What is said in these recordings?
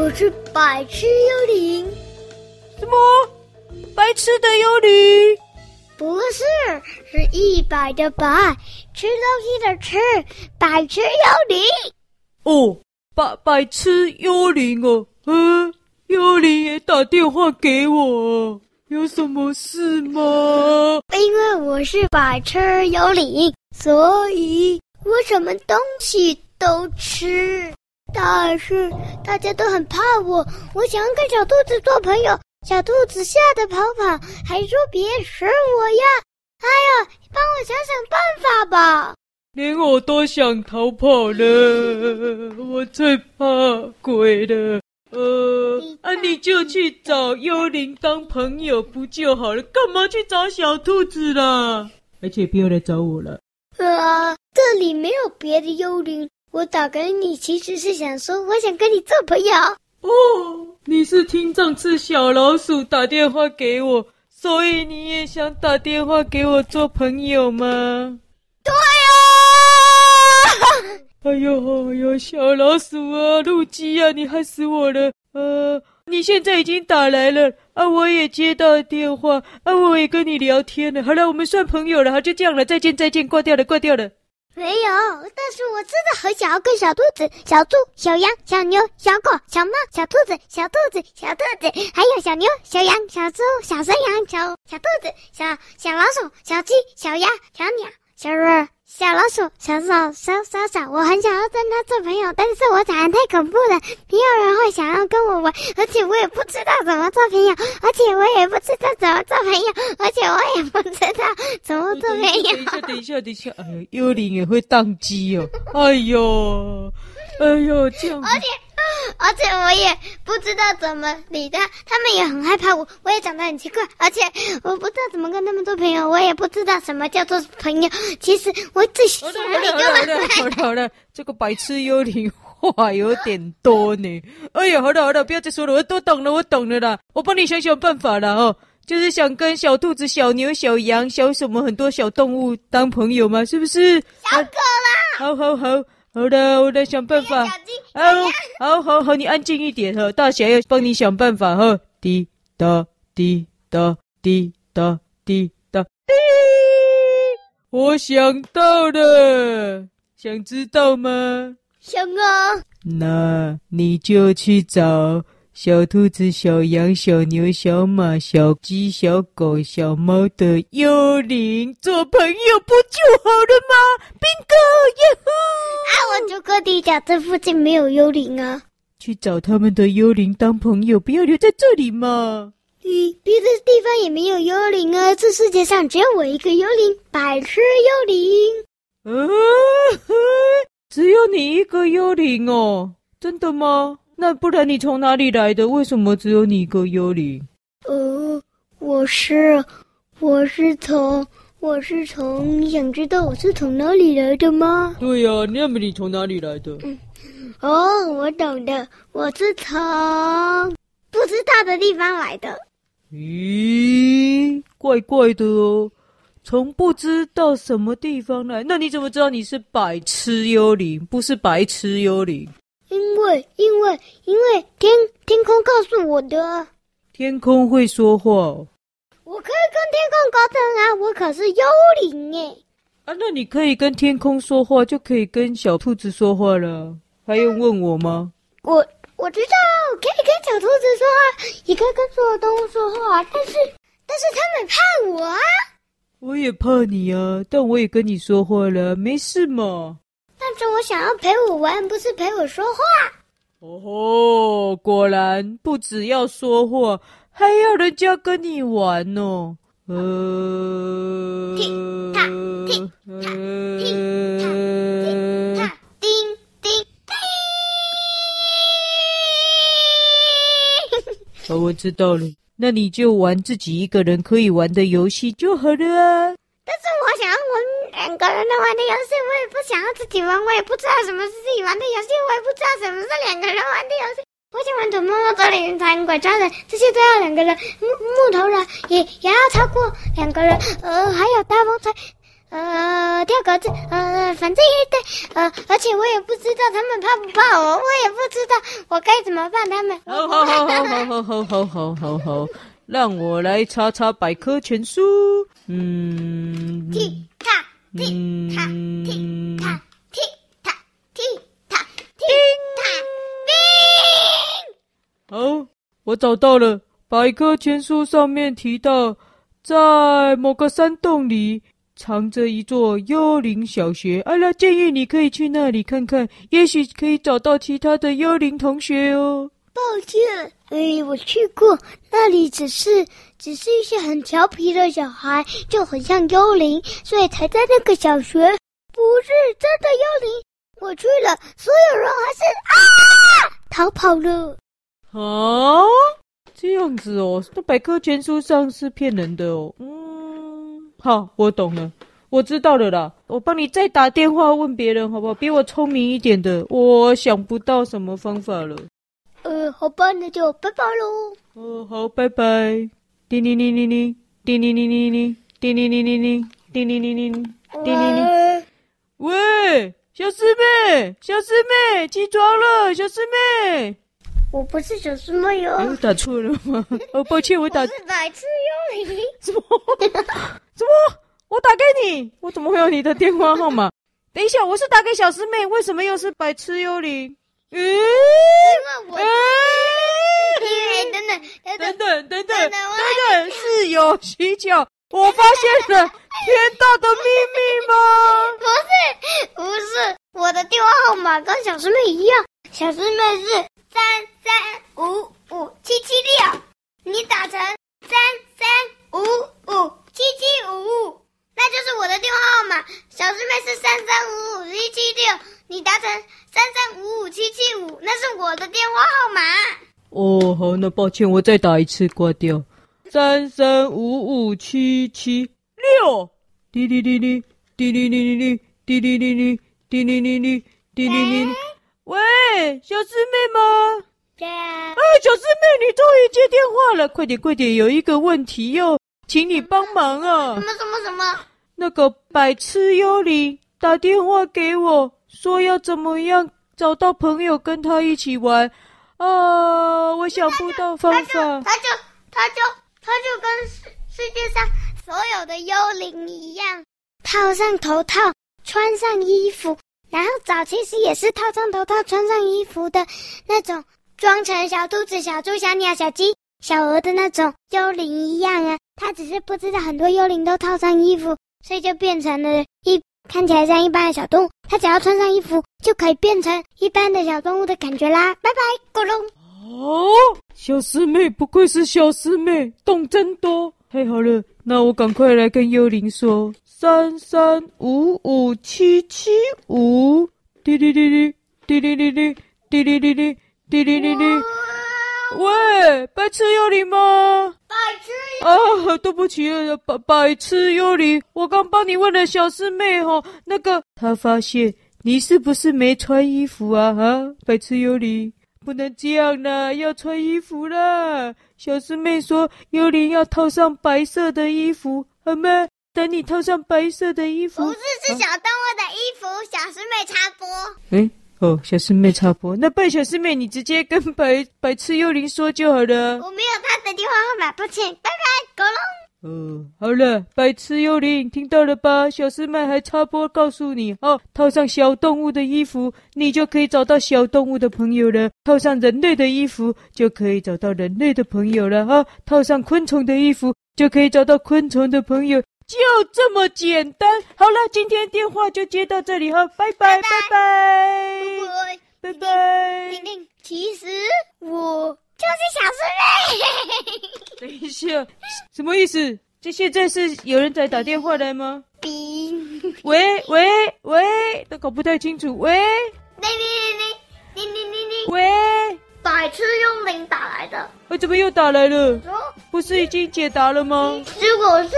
我是白痴幽灵。什么？白痴的幽灵？不是，是一百的百，吃东西的吃，白痴幽灵。哦，白白痴幽灵哦，嗯，幽灵也打电话给我，有什么事吗？因为我是白痴幽灵，所以我什么东西都吃。但是大家都很怕我，我想要跟小兔子做朋友。小兔子吓得跑跑，还说别吃我呀！哎呀，帮我想想办法吧！连我都想逃跑了，我最怕鬼了。呃，啊，你就去找幽灵当朋友不就好了？干嘛去找小兔子啦？而且不要来找我了。啊，这里没有别的幽灵。我打给你，其实是想说，我想跟你做朋友。哦，你是听上次小老鼠打电话给我，所以你也想打电话给我做朋友吗？对啊！哎 呦哎呦，小老鼠啊，露基啊，你害死我了！呃，你现在已经打来了啊，我也接到电话啊，我也跟你聊天了。好了，我们算朋友了，好，就这样了，再见再见，挂掉了挂掉了。没有，但是我真的很想要个小兔子、小猪、小羊、小牛、小狗、小猫、小兔子、小兔子、小兔子，还有小牛、小羊、小猪、小山羊、小小兔子、小小老鼠、小鸡、小鸭、小鸟、小瑞。小老鼠，小手，小小小，我很想要跟他做朋友，但是我长得太恐怖了，没有人会想要跟我玩，而且我也不知道怎么做朋友，而且我也不知道怎么做朋友，而且我也不知道怎么做朋友。等一下，等一下，等一下，哎呦，幽灵也会宕机哦，哎呦，哎呦，这样。而且。而且我也不知道怎么理他，他们也很害怕我，我也长得很奇怪，而且我不知道怎么跟他们做朋友，我也不知道什么叫做朋友。其实我最喜欢你就好了，好了好了，这个白痴幽灵话有点多呢。哎呀，好了好了，不要再说了，我都懂了，我懂了啦，我帮你想想办法了哦，就是想跟小兔子、小牛、小羊、小什么很多小动物当朋友嘛，是不是？小狗啦，好好好。好的，我来想办法。好，好，好，好，你安静一点哈，大侠要帮你想办法哈。滴答滴答滴答滴答滴，我想到了，想知道吗？想啊。那你就去找。小兔子、小羊、小牛、小马、小鸡、小狗、小猫的幽灵做朋友不就好了吗？Bingo！耶呼！啊，我就跟你讲，这附近没有幽灵啊。去找他们的幽灵当朋友，不要留在这里嘛。咦，别的地方也没有幽灵啊，这世界上只有我一个幽灵，百痴幽灵。啊，只有你一个幽灵哦？真的吗？那不然你从哪里来的？为什么只有你一个幽灵？呃，我是，我是从，我是从，你想知道我是从哪里来的吗？对呀、啊，那么你从哪里来的？嗯，哦，我懂的，我是从不知道的地方来的。咦，怪怪的哦，从不知道什么地方来，那你怎么知道你是白痴幽灵，不是白痴幽灵？因为，因为，因为天天空告诉我的。天空会说话。我可以跟天空沟通啊！我可是幽灵耶。啊，那你可以跟天空说话，就可以跟小兔子说话了。还用问我吗？我我知道，可以跟小兔子说话，也可以跟所有动物说话。但是，但是他们怕我啊。我也怕你啊，但我也跟你说话了，没事嘛。但是我想要陪我玩，不是陪我说话。哦吼，果然不只要说话，还要人家跟你玩哦。呃，踢踏踢踏踢踏踢踏叮叮叮。好，我知道了，那你就玩自己一个人可以玩的游戏就好了啊。但是我想要玩两个人能玩的游戏，我也不想要自己玩，我也不知道什么是自己玩的游戏，我也不知道什么是两个人玩的游戏。我喜欢躲猫猫、捉迷藏、拐抓人，这些都要两个人。木木头人也也要超过两个人，呃，还有大风吹，呃，跳格子，呃，反正也对，呃，而且我也不知道他们怕不怕我，我也不知道我该怎么办他们。好好好好好好好好好好，让我来查查百科全书。嗯，踢踏踢踏踢踏踢踏踢踏，叮！好，我找到了。百科全书上面提到，在某个山洞里。藏着一座幽灵小学，阿拉建议你可以去那里看看，也许可以找到其他的幽灵同学哦。抱歉，哎，我去过，那里只是只是一些很调皮的小孩，就很像幽灵，所以才在那个小学，不是真的幽灵。我去了，所有人还是啊逃跑了。啊，这样子哦，那百科全书上是骗人的哦。嗯。好，我懂了，我知道了啦。我帮你再打电话问别人，好不好？比我聪明一点的，我想不到什么方法了。呃，好吧，那就拜拜喽。哦，好，拜拜。叮铃铃铃铃，叮铃铃铃铃，叮铃铃铃铃，叮铃铃铃铃，叮铃铃。喂，小师妹，小师妹，起床了，小师妹。我不是小师妹哟。我打错了吗？哦，抱歉，我打。我是白痴幽灵。什么？什么？我打给你？我怎么会有你的电话号码？等一下，我是打给小师妹，为什么又是白痴幽灵？嗯，因为我。哎，等等等等等等等等，是有蹊跷，我发现了天大的秘密吗？不是，不是，我的电话号码跟小师妹一样，小师妹是。三三五五七七六，你打成三三五五七七五，那就是我的电话号码。小师妹是三三五五七七六，你打成三三五五七七五，那是我的电话号码。哦，好，那抱歉，我再打一次，挂掉。三三五五七七六，滴滴滴滴滴滴滴滴滴滴滴滴滴滴滴滴滴滴滴。喂，小师妹吗？对啊。哎，小师妹，你终于接电话了，快点快点，有一个问题哟，请你帮忙啊！什么什么什么？那个白痴幽灵打电话给我，说要怎么样找到朋友跟他一起玩啊？我想不到方法。他就他就他就他就跟世世界上所有的幽灵一样，套上头套，穿上衣服。然后早其实也是套上头套、穿上衣服的那种，装成小兔子、小猪、小鸟、小鸡、小鹅的那种幽灵一样啊。他只是不知道很多幽灵都套上衣服，所以就变成了一看起来像一般的小动物。他只要穿上衣服，就可以变成一般的小动物的感觉啦。拜拜，咕噜。哦，小师妹，不愧是小师妹，懂真多。太好了，那我赶快来跟幽灵说。三三五五七七，滴滴滴滴滴滴滴滴滴滴滴滴滴滴。喂，白痴幽灵吗？白痴啊！对不起，白白痴幽灵，我刚帮你问了小师妹哈，那个他发现你是不是没穿衣服啊？哈，白痴幽灵，不能这样啦，要穿衣服啦。小师妹说，幽灵要套上白色的衣服，好吗？等你套上白色的衣服，不是，是小动物的衣服。啊、小师妹插播。哎，哦，小师妹插播。那拜小师妹，你直接跟白白痴幽灵说就好了。我没有他的电话号码，抱歉，拜拜，狗龙。哦，好了，白痴幽灵，听到了吧？小师妹还插播告诉你，哦，套上小动物的衣服，你就可以找到小动物的朋友了；套上人类的衣服，就可以找到人类的朋友了。哈、哦，套上昆虫的衣服，就可以找到昆虫的朋友。就这么简单。好了今天电话就接到这里哈拜拜拜拜。拜拜。其实我就是小师妹等一下什么意思这现在是有人在打电话来吗喂喂喂都搞不太清楚喂喂喂喂喂喂百次用零打来的我怎么又打来了不是已经解答了吗如果是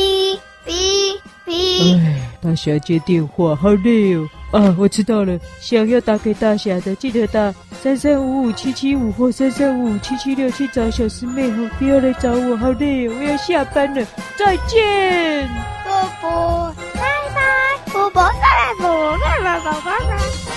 哔哔哔！哎，大大侠接电话，好累哦。啊，我知道了，想要打给大侠的，记得打三三五五七七五或三三五五七七六去找小师妹哦，不要来找我，好累哦，我要下班了，再见。波波，拜拜，波波，拜拜，波波，拜拜，拜拜。